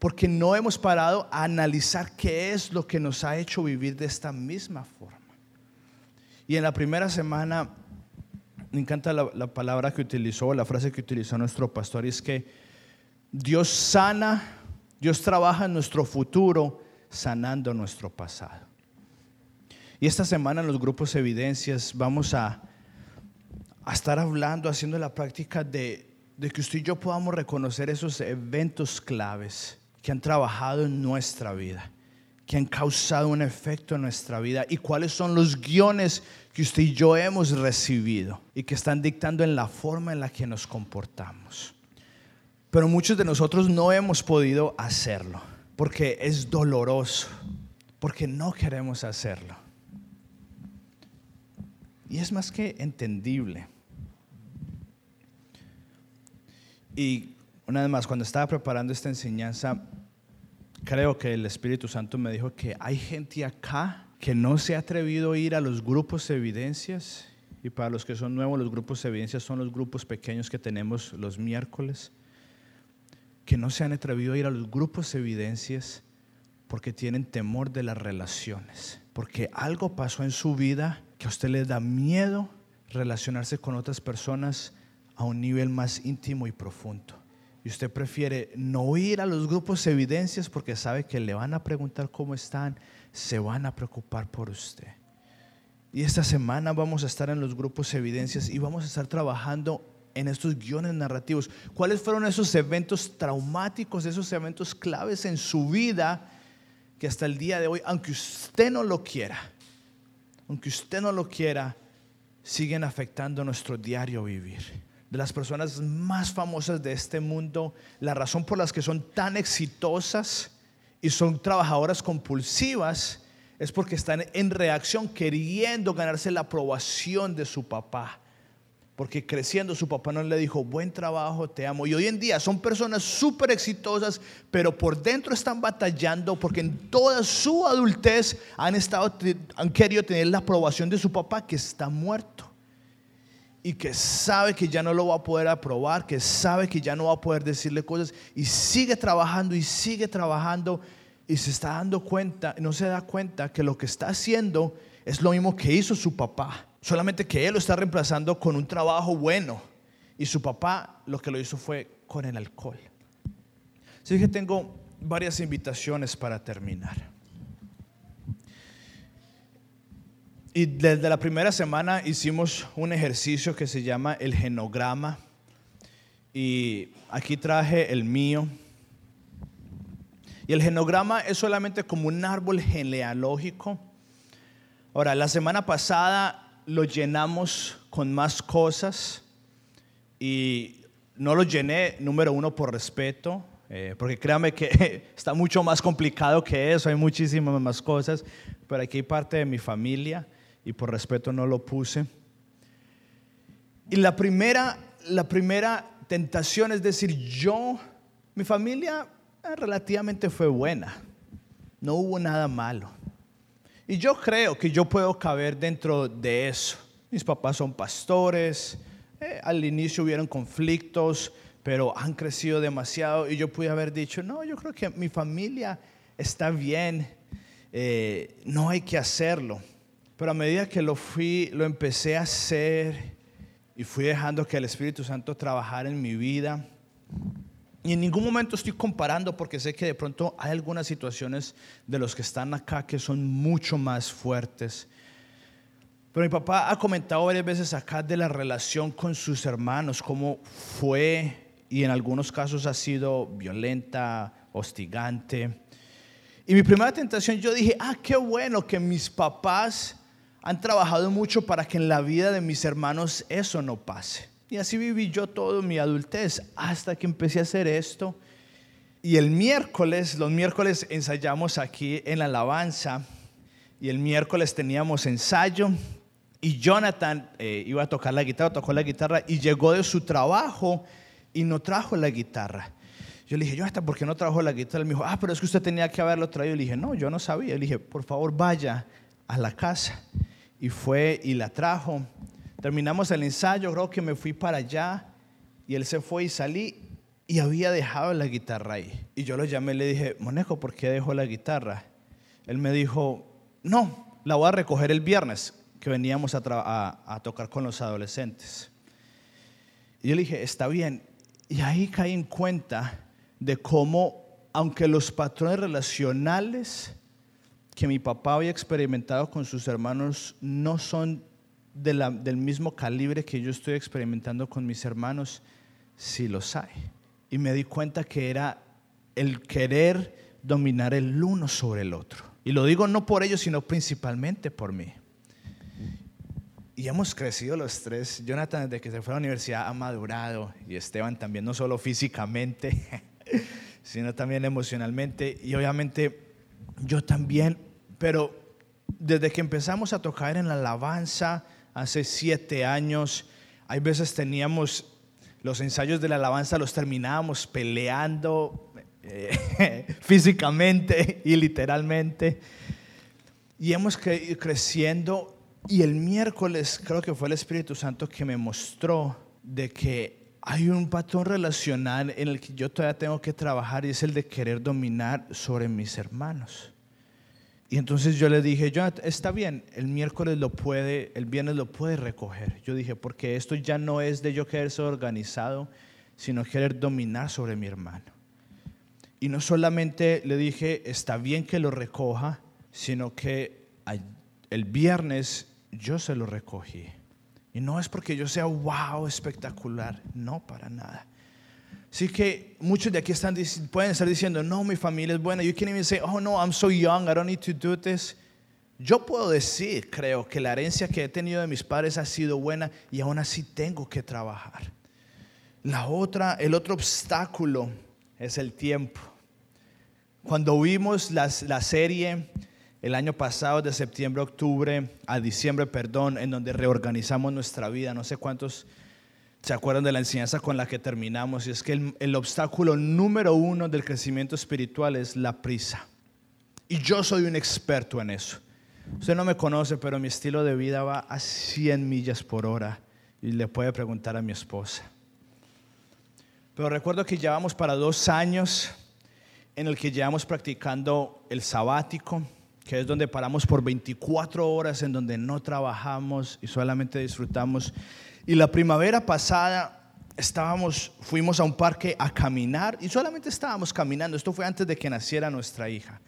Porque no hemos parado a analizar qué es lo que nos ha hecho vivir de esta misma forma. Y en la primera semana me encanta la, palabra que utilizó, la frase que utilizó nuestro pastor, y es que Dios sana, Dios trabaja en nuestro futuro sanando nuestro pasado. Y esta semana en los grupos Evidencias vamos a, a estar hablando, haciendo la práctica de, de que usted y yo podamos reconocer esos eventos claves que han trabajado en nuestra vida que han causado un efecto en nuestra vida y cuáles son los guiones que usted y yo hemos recibido y que están dictando en la forma en la que nos comportamos. Pero muchos de nosotros no hemos podido hacerlo porque es doloroso, porque no queremos hacerlo. Y es más que entendible. Y una vez más, cuando estaba preparando esta enseñanza, creo que el Espíritu Santo me dijo que hay gente acá que no se ha atrevido a ir a los grupos de evidencias. Y para los que son nuevos, los grupos de evidencias son los grupos pequeños que tenemos los miércoles. Que no se han atrevido a ir a los grupos de evidencias porque tienen temor de las relaciones. Porque algo pasó en su vida que a usted le da miedo relacionarse con otras personas a un nivel más íntimo y profundo y usted prefiere no ir a los grupos evidencias porque sabe que le van a preguntar cómo están, se van a preocupar por usted. Y esta semana vamos a estar en los grupos evidencias y vamos a estar trabajando en estos guiones narrativos. ¿Cuáles fueron esos eventos traumáticos, esos eventos claves en su vida que hasta el día de hoy, aunque usted no lo quiera, aunque usted no lo quiera, siguen afectando nuestro diario vivir? De las personas más famosas de este mundo, la razón por las que son tan exitosas y son trabajadoras compulsivas es porque están en reacción queriendo ganarse la aprobación de su papá. Porque creciendo su papá no le dijo, buen trabajo, te amo. Y hoy en día son personas súper exitosas, pero por dentro están batallando porque en toda su adultez han, estado, han querido tener la aprobación de su papá que está muerto y que sabe que ya no lo va a poder aprobar, que sabe que ya no va a poder decirle cosas y sigue trabajando y sigue trabajando y se está dando cuenta, no se da cuenta que lo que está haciendo es lo mismo que hizo su papá, solamente que él lo está reemplazando con un trabajo bueno y su papá lo que lo hizo fue con el alcohol. Así que tengo varias invitaciones para terminar. Y desde la primera semana hicimos un ejercicio que se llama el genograma. Y aquí traje el mío. Y el genograma es solamente como un árbol genealógico. Ahora, la semana pasada lo llenamos con más cosas y no lo llené, número uno, por respeto, eh, porque créame que está mucho más complicado que eso, hay muchísimas más cosas, pero aquí hay parte de mi familia y por respeto no lo puse. Y la primera, la primera tentación es decir, yo, mi familia eh, relativamente fue buena, no hubo nada malo. Y yo creo que yo puedo caber dentro de eso. Mis papás son pastores, eh, al inicio hubieron conflictos, pero han crecido demasiado y yo pude haber dicho, no, yo creo que mi familia está bien, eh, no hay que hacerlo. Pero a medida que lo fui, lo empecé a hacer y fui dejando que el Espíritu Santo trabajara en mi vida. Y en ningún momento estoy comparando porque sé que de pronto hay algunas situaciones de los que están acá que son mucho más fuertes. Pero mi papá ha comentado varias veces acá de la relación con sus hermanos, cómo fue y en algunos casos ha sido violenta, hostigante. Y mi primera tentación, yo dije, ah, qué bueno que mis papás han trabajado mucho para que en la vida de mis hermanos eso no pase. Y así viví yo toda mi adultez hasta que empecé a hacer esto. Y el miércoles, los miércoles ensayamos aquí en la alabanza. Y el miércoles teníamos ensayo. Y Jonathan eh, iba a tocar la guitarra, tocó la guitarra y llegó de su trabajo y no trajo la guitarra. Yo le dije, Jonathan, ¿por qué no trajo la guitarra? Él me dijo, ah, pero es que usted tenía que haberlo traído. Le dije, no, yo no sabía. Le dije, por favor, vaya a la casa. Y fue y la trajo. Terminamos el ensayo, creo que me fui para allá y él se fue y salí y había dejado la guitarra ahí. Y yo lo llamé y le dije, Monejo, ¿por qué dejó la guitarra? Él me dijo, no, la voy a recoger el viernes, que veníamos a, tocar con los adolescentes. Y yo le dije, está bien. Y ahí caí en cuenta de cómo, aunque los patrones relacionales que mi papá había experimentado con sus hermanos no son del mismo calibre que yo estoy experimentando con mis hermanos, sí los hay. Y me di cuenta que era el querer dominar el uno sobre el otro. Y lo digo no por ellos, sino principalmente por mí. Y hemos crecido los tres. Jonathan, desde que se fue a la universidad, ha madurado. Y Esteban también, no solo físicamente, sino también emocionalmente. Y obviamente yo también. Pero desde que empezamos a tocar en la alabanza, hace siete años. Hay veces teníamos los ensayos de la alabanza, los terminábamos peleando eh, físicamente y literalmente. Y hemos ido creciendo. Y el miércoles creo que fue el Espíritu Santo que me mostró de que hay un patrón relacional en el que yo todavía tengo que trabajar y es el de querer dominar sobre mis hermanos. Y entonces yo le dije, yo está bien, el miércoles lo puede, el viernes lo puede recoger. Yo dije, porque esto ya no es de yo querer ser organizado, sino querer dominar sobre mi hermano. Y no solamente le dije, está bien que lo recoja, sino que el viernes yo se lo recogí. Y no es porque yo sea wow, espectacular, no para nada. Así que muchos de aquí pueden estar diciendo, no, mi familia es buena. You can't even say, oh no, I'm so young, I don't need to do this. Yo puedo decir, creo, que la herencia que he tenido de mis padres ha sido buena y aún así tengo que trabajar. La otra, el otro obstáculo es el tiempo. Cuando vimos la serie el año pasado, de septiembre a octubre, a diciembre, perdón, en donde reorganizamos nuestra vida, no sé cuántos ¿Se acuerdan de la enseñanza con la que terminamos? Y es que el, obstáculo número uno del crecimiento espiritual es la prisa. Y yo soy un experto en eso. Usted no me conoce, pero mi estilo de vida va a 100 millas por hora. Y le puede preguntar a mi esposa. Pero recuerdo que llevamos para dos años en el que llevamos practicando el sabático, que es donde paramos por 24 horas, en donde no trabajamos y solamente disfrutamos y la primavera pasada estábamos, fuimos a un parque a caminar y solamente estábamos caminando. Esto fue antes de que naciera nuestra hija.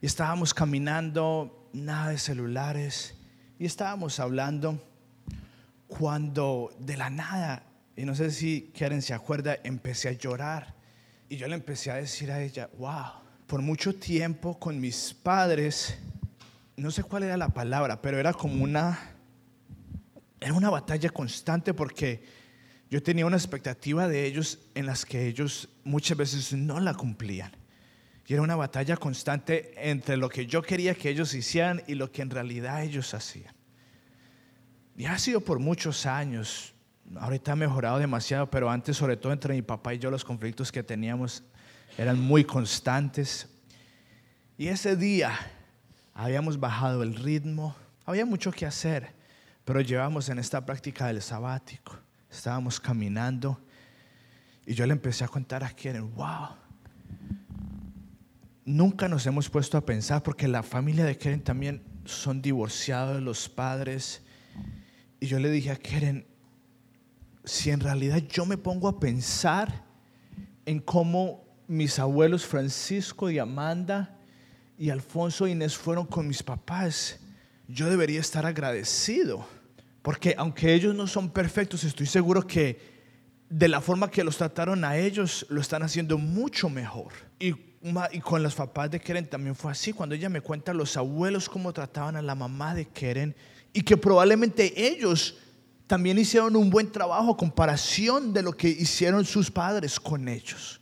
Y estábamos caminando, nada de celulares. Y estábamos hablando cuando de la nada, y no sé si Karen se acuerda, empecé a llorar. Y yo le empecé a decir a ella, wow, por mucho tiempo con mis padres, no sé cuál era la palabra, pero era como una era una batalla constante porque yo tenía una expectativa de ellos en las que ellos muchas veces no la cumplían. Y era una batalla constante entre lo que yo quería que ellos hicieran y lo que en realidad ellos hacían. Y ha sido por muchos años. Ahorita ha mejorado demasiado, pero antes, sobre todo entre mi papá y yo, los conflictos que teníamos eran muy constantes. Y ese día habíamos bajado el ritmo, había mucho que hacer. Pero llevamos en esta práctica del sabático. Estábamos caminando y yo le empecé a contar a Karen, wow, nunca nos hemos puesto a pensar, porque la familia de Keren también son divorciados los padres. Y yo le dije a Keren, si en realidad yo me pongo a pensar en cómo mis abuelos Francisco y Amanda y Alfonso e Inés fueron con mis papás, yo debería estar agradecido. Porque aunque ellos no son perfectos, estoy seguro que de la forma que los trataron a ellos, lo están haciendo mucho mejor. Y, con los papás de Keren también fue así. Cuando ella me cuenta los abuelos cómo trataban a la mamá de Keren y que probablemente ellos también hicieron un buen trabajo a comparación de lo que hicieron sus padres con ellos.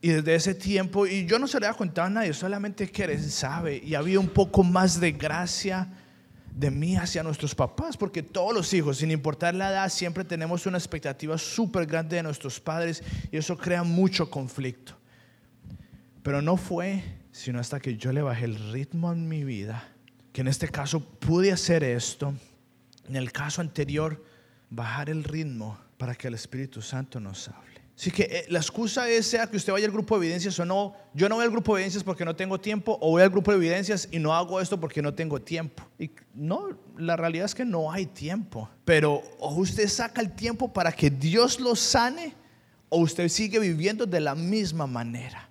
Y desde ese tiempo, y yo no se le había contado a nadie, solamente Keren sabe, y había un poco más de gracia de mí hacia nuestros papás, porque todos los hijos, sin importar la edad, siempre tenemos una expectativa súper grande de nuestros padres y eso crea mucho conflicto. Pero no fue sino hasta que yo le bajé el ritmo en mi vida, que en este caso pude hacer esto, en el caso anterior, bajar el ritmo para que el Espíritu Santo nos hable. Así que eh, la excusa es sea que usted vaya al grupo de evidencias o no. Yo no voy al grupo de evidencias porque no tengo tiempo, o voy al grupo de evidencias y no hago esto porque no tengo tiempo. Y no, la realidad es que no hay tiempo. Pero o usted saca el tiempo para que Dios lo sane, o usted sigue viviendo de la misma manera.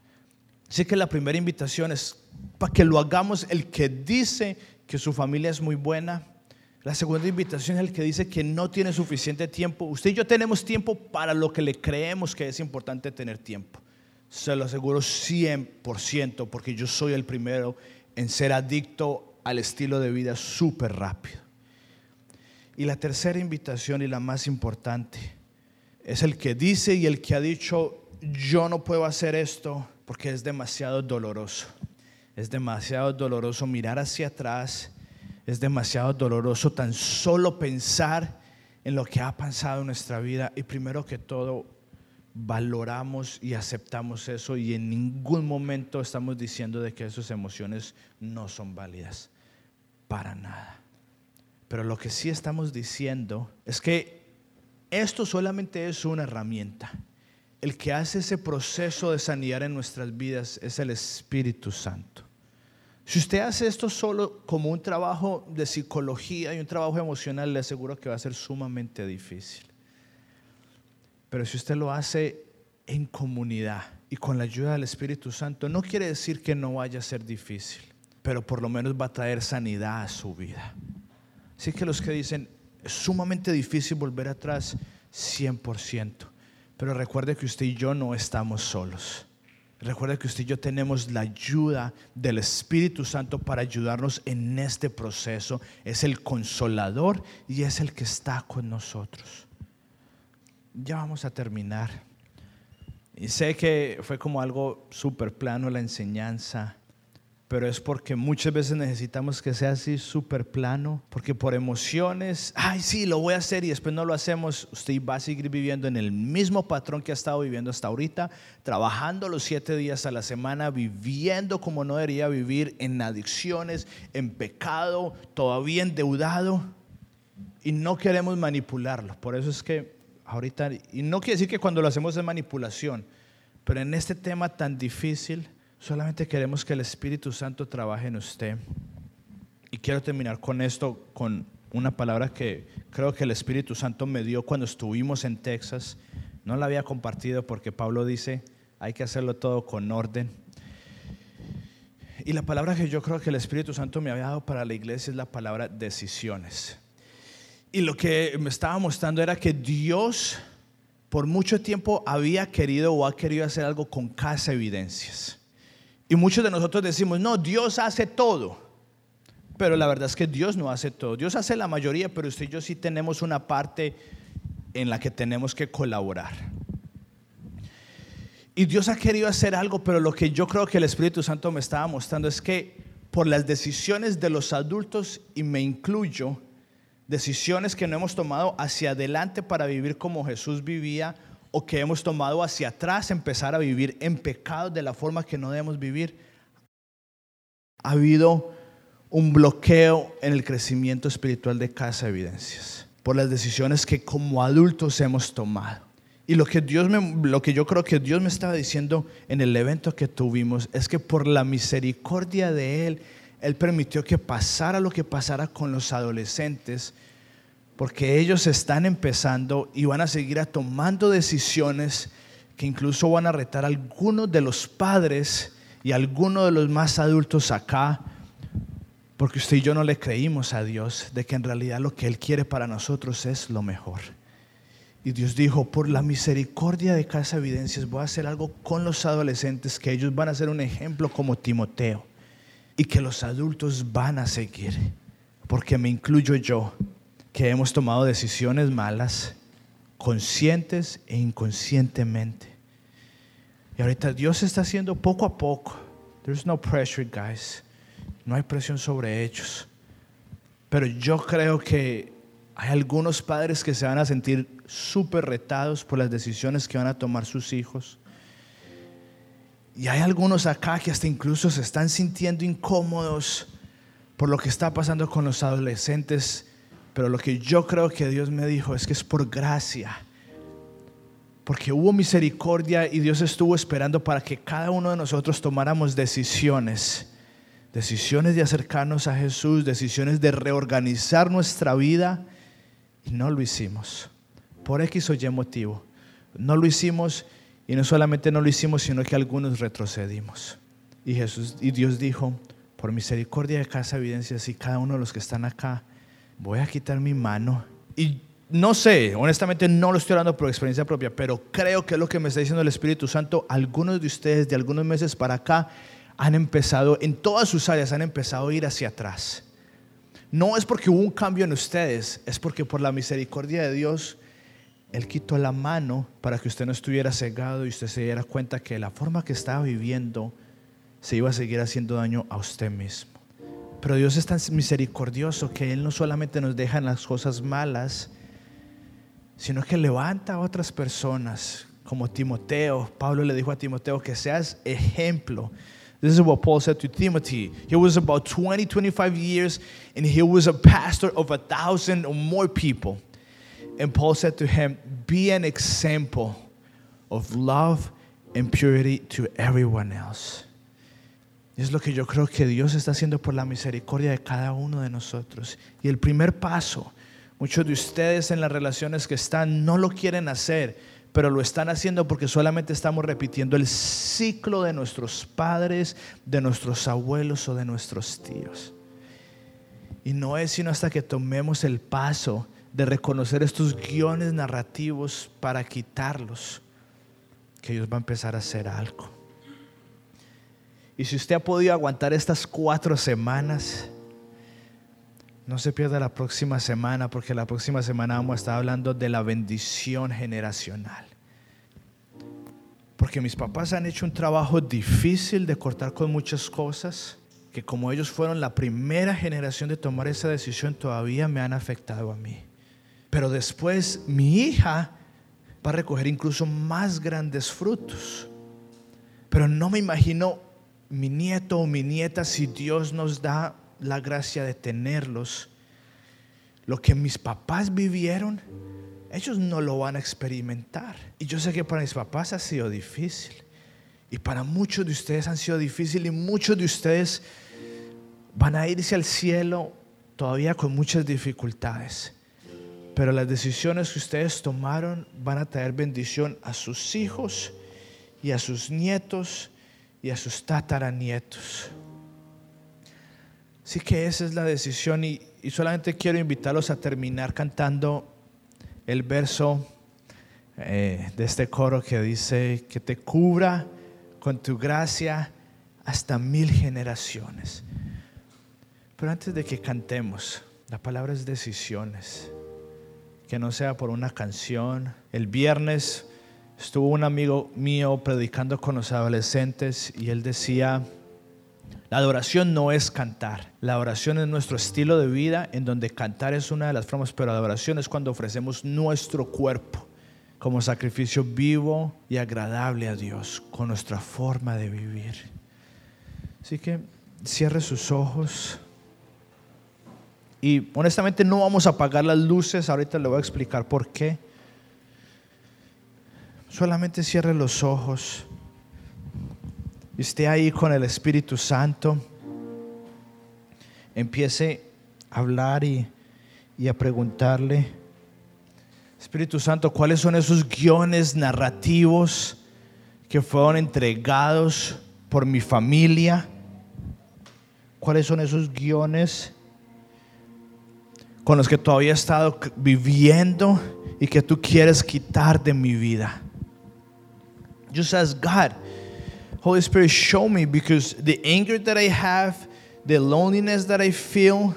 Así que la primera invitación es para que lo hagamos el que dice que su familia es muy buena, la segunda invitación es el que dice que no tiene suficiente tiempo. Usted y yo tenemos tiempo para lo que le creemos que es importante tener tiempo. Se lo aseguro 100% porque yo soy el primero en ser adicto al estilo de vida súper rápido. Y la tercera invitación y la más importante es el que dice y el que ha dicho, yo no puedo hacer esto porque es demasiado doloroso. Es demasiado doloroso mirar hacia atrás es demasiado doloroso tan solo pensar en lo que ha pasado en nuestra vida y primero que todo valoramos y aceptamos eso y en ningún momento estamos diciendo de que esas emociones no son válidas para nada. Pero lo que sí estamos diciendo es que esto solamente es una herramienta. El que hace ese proceso de sanidad en nuestras vidas es el Espíritu Santo. Si usted hace esto solo como un trabajo de psicología y un trabajo emocional, le aseguro que va a ser sumamente difícil. Pero si usted lo hace en comunidad y con la ayuda del Espíritu Santo, no quiere decir que no vaya a ser difícil, pero por lo menos va a traer sanidad a su vida. Así que los que dicen, es sumamente difícil volver atrás, 100%. Pero recuerde que usted y yo no estamos solos. Recuerda que usted y yo tenemos la ayuda del Espíritu Santo para ayudarnos en este proceso. Es el consolador y es el que está con nosotros. Ya vamos a terminar. Y sé que fue como algo súper plano la enseñanza pero es porque muchas veces necesitamos que sea así súper plano, porque por emociones, ay, sí, lo voy a hacer y después no lo hacemos, usted va a seguir viviendo en el mismo patrón que ha estado viviendo hasta ahorita, trabajando los siete días a la semana, viviendo como no debería vivir, en adicciones, en pecado, todavía endeudado, y no queremos manipularlo. Por eso es que ahorita, y no quiere decir que cuando lo hacemos es manipulación, pero en este tema tan difícil, Solamente queremos que el Espíritu Santo trabaje en usted. Y quiero terminar con esto, con una palabra que creo que el Espíritu Santo me dio cuando estuvimos en Texas. No la había compartido porque Pablo dice, hay que hacerlo todo con orden. Y la palabra que yo creo que el Espíritu Santo me había dado para la iglesia es la palabra decisiones. Y lo que me estaba mostrando era que Dios por mucho tiempo había querido o ha querido hacer algo con casa evidencias. Y muchos de nosotros decimos, no, Dios hace todo. Pero la verdad es que Dios no hace todo. Dios hace la mayoría, pero usted y yo sí tenemos una parte en la que tenemos que colaborar. Y Dios ha querido hacer algo, pero lo que yo creo que el Espíritu Santo me estaba mostrando es que por las decisiones de los adultos, y me incluyo, decisiones que no hemos tomado hacia adelante para vivir como Jesús vivía o que hemos tomado hacia atrás, empezar a vivir en pecado de la forma que no debemos vivir, ha habido un bloqueo en el crecimiento espiritual de Casa Evidencias por las decisiones que como adultos hemos tomado. Y lo que, Dios me, lo que yo creo que Dios me estaba diciendo en el evento que tuvimos es que por la misericordia de Él, Él permitió que pasara lo que pasara con los adolescentes, porque ellos están empezando y van a seguir tomando decisiones que incluso van a retar a algunos de los padres y a algunos de los más adultos acá, porque usted y yo no le creímos a Dios de que en realidad lo que Él quiere para nosotros es lo mejor. Y Dios dijo, por la misericordia de Casa Evidencias voy a hacer algo con los adolescentes, que ellos van a ser un ejemplo como Timoteo y que los adultos van a seguir, porque me incluyo yo, que hemos tomado decisiones malas, conscientes e inconscientemente. Y ahorita Dios está haciendo poco a poco. There's no pressure, guys. No hay presión sobre ellos. Pero yo creo que hay algunos padres que se van a sentir súper retados por las decisiones que van a tomar sus hijos. Y hay algunos acá que hasta incluso se están sintiendo incómodos por lo que está pasando con los adolescentes. Pero lo que yo creo que Dios me dijo es que es por gracia. Porque hubo misericordia y Dios estuvo esperando para que cada uno de nosotros tomáramos decisiones. Decisiones de acercarnos a Jesús, decisiones de reorganizar nuestra vida y no lo hicimos. Por X o Y motivo. No lo hicimos y no solamente no lo hicimos, sino que algunos retrocedimos. Y Jesús y Dios dijo, por misericordia de casa evidencias y cada uno de los que están acá, voy a quitar mi mano. Y no sé, honestamente no lo estoy hablando por experiencia propia, pero creo que es lo que me está diciendo el Espíritu Santo. Algunos de ustedes de algunos meses para acá han empezado, en todas sus áreas han empezado a ir hacia atrás no es porque hubo un cambio en ustedes, es porque por la misericordia de Dios, Él quitó la mano para que usted no estuviera cegado y usted se diera cuenta que la forma que estaba viviendo se iba a seguir haciendo daño a usted mismo. Pero Dios es tan misericordioso que Él no solamente nos deja en las cosas malas, sino que levanta a otras personas, como Timoteo. Pablo le dijo a Timoteo que seas ejemplo This is what Paul said to Timothy. He was about 20, 25 years, and he was a pastor of a thousand or more people. And Paul said to him, Be an example of love and purity to everyone else. Es lo que yo creo que Dios está haciendo por la misericordia de cada uno de nosotros. Y el primer paso, muchos de ustedes en las relaciones que están no lo quieren hacer pero lo están haciendo porque solamente estamos repitiendo el ciclo de nuestros padres, de nuestros abuelos o de nuestros tíos. Y no es sino hasta que tomemos el paso de reconocer estos guiones narrativos para quitarlos que Dios va a empezar a hacer algo. Y si usted ha podido aguantar estas cuatro semanas, no se pierda la próxima semana porque la próxima semana vamos a estar hablando de la bendición generacional. Porque mis papás han hecho un trabajo difícil de cortar con muchas cosas que como ellos fueron la primera generación de tomar esa decisión todavía me han afectado a mí. Pero después mi hija va a recoger incluso más grandes frutos. Pero no me imagino mi nieto o mi nieta si Dios nos da la gracia de tenerlos, lo que mis papás vivieron, ellos no lo van a experimentar. Y yo sé que para mis papás ha sido difícil. Y para muchos de ustedes han sido difícil y muchos de ustedes van a irse al cielo todavía con muchas dificultades. Pero las decisiones que ustedes tomaron van a traer bendición a sus hijos y a sus nietos y a sus tataranietos. Así que esa es la decisión y, solamente quiero invitarlos a terminar cantando el verso eh, de este coro que dice que te cubra con tu gracia hasta mil generaciones. Pero antes de que cantemos, la palabra es decisiones. Que no sea por una canción. El viernes estuvo un amigo mío predicando con los adolescentes y él decía, la adoración no es cantar. La adoración es nuestro estilo de vida en donde cantar es una de las formas, pero la adoración es cuando ofrecemos nuestro cuerpo como sacrificio vivo y agradable a Dios con nuestra forma de vivir. Así que cierre sus ojos. Y honestamente no vamos a apagar las luces, ahorita le voy a explicar por qué. Solamente cierre los ojos y esté ahí con el Espíritu Santo. Empiece a hablar y, a preguntarle, Espíritu Santo, ¿cuáles son esos guiones narrativos que fueron entregados por mi familia? ¿Cuáles son esos guiones con los que todavía he estado viviendo y que tú quieres quitar de mi vida? Just ask God, Holy Spirit, show me because the anger that I have, the loneliness that I feel,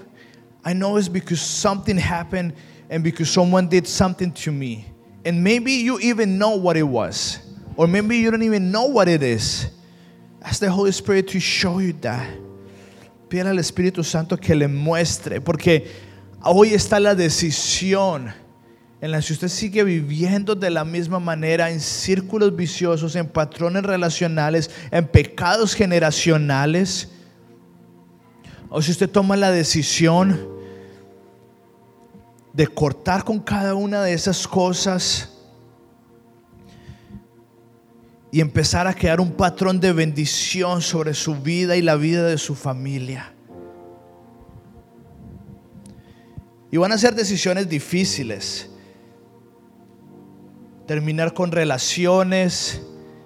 I know it's because something happened and because someone did something to me. And maybe you even know what it was, or maybe you don't even know what it is. Ask the Holy Spirit to show you that. Pídele al Espíritu Santo que le muestre, porque hoy está la decisión en la que usted sigue viviendo de la misma manera en círculos viciosos, en patrones relacionales, en pecados generacionales, o si usted toma la decisión de cortar con cada una de esas cosas y empezar a crear un patrón de bendición sobre su vida y la vida de su familia. Y van a ser decisiones difíciles. Terminar con relaciones,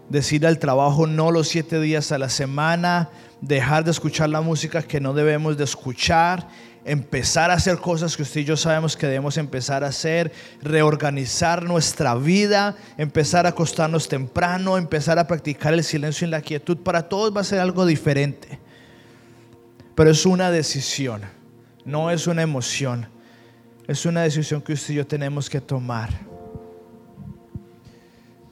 decir al trabajo no los siete días a la semana, dejar de escuchar la música que no debemos de escuchar, empezar a hacer cosas que usted y yo sabemos que debemos empezar a hacer, reorganizar nuestra vida, empezar a acostarnos temprano, empezar a practicar el silencio y la quietud. Para todos va a ser algo diferente. Pero es una decisión, no es una emoción. Es una decisión que usted y yo tenemos que tomar.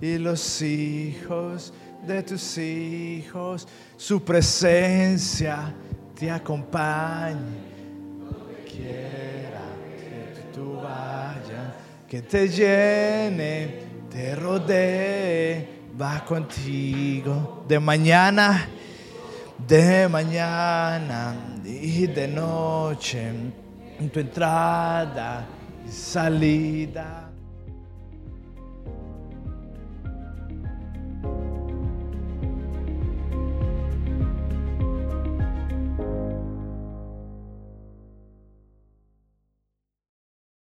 y los hijos de tus hijos, su presencia te acompañe. Quiera tú vayas, que te llene, te rodee, va contigo de mañana, de mañana y de noche, en tu entrada y salida.